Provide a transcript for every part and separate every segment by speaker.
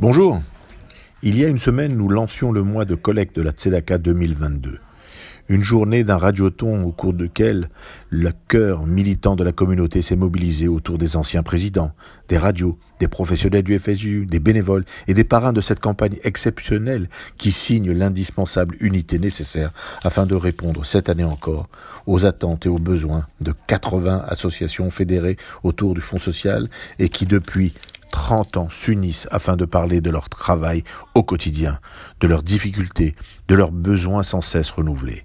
Speaker 1: Bonjour. Il y a une semaine, nous lancions le mois de collecte de la Tzedaka 2022. Une journée d'un radioton au cours duquel le cœur militant de la communauté s'est mobilisé autour des anciens présidents, des radios, des professionnels du FSU, des bénévoles et des parrains de cette campagne exceptionnelle qui signe l'indispensable unité nécessaire afin de répondre cette année encore aux attentes et aux besoins de 80 associations fédérées autour du Fonds social et qui depuis 30 ans s'unissent afin de parler de leur travail au quotidien, de leurs difficultés, de leurs besoins sans cesse renouvelés.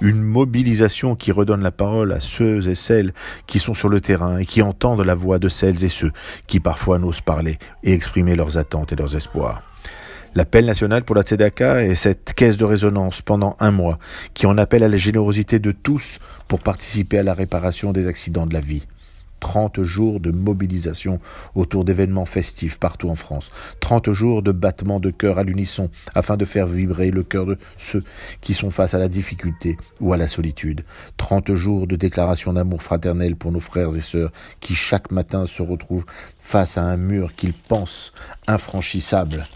Speaker 1: Une mobilisation qui redonne la parole à ceux et celles qui sont sur le terrain et qui entendent la voix de celles et ceux qui parfois n'osent parler et exprimer leurs attentes et leurs espoirs. L'appel national pour la Tzedaka est cette caisse de résonance pendant un mois qui en appelle à la générosité de tous pour participer à la réparation des accidents de la vie. 30 jours de mobilisation autour d'événements festifs partout en France, 30 jours de battements de cœur à l'unisson afin de faire vibrer le cœur de ceux qui sont face à la difficulté ou à la solitude, 30 jours de déclaration d'amour fraternel pour nos frères et sœurs qui chaque matin se retrouvent face à un mur qu'ils pensent infranchissable.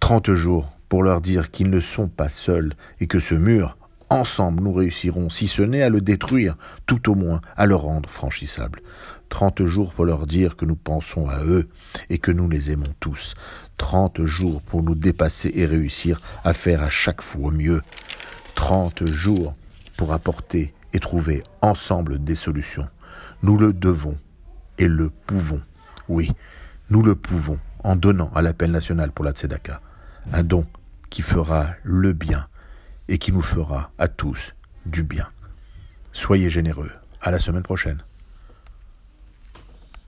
Speaker 1: 30 jours pour leur dire qu'ils ne sont pas seuls et que ce mur, Ensemble, nous réussirons, si ce n'est à le détruire, tout au moins à le rendre franchissable. Trente jours pour leur dire que nous pensons à eux et que nous les aimons tous. Trente jours pour nous dépasser et réussir à faire à chaque fois mieux. Trente jours pour apporter et trouver ensemble des solutions. Nous le devons et le pouvons. Oui, nous le pouvons en donnant à l'appel national pour la Tzedaka. Un don qui fera le bien et qui nous fera à tous du bien. Soyez généreux. À la semaine prochaine.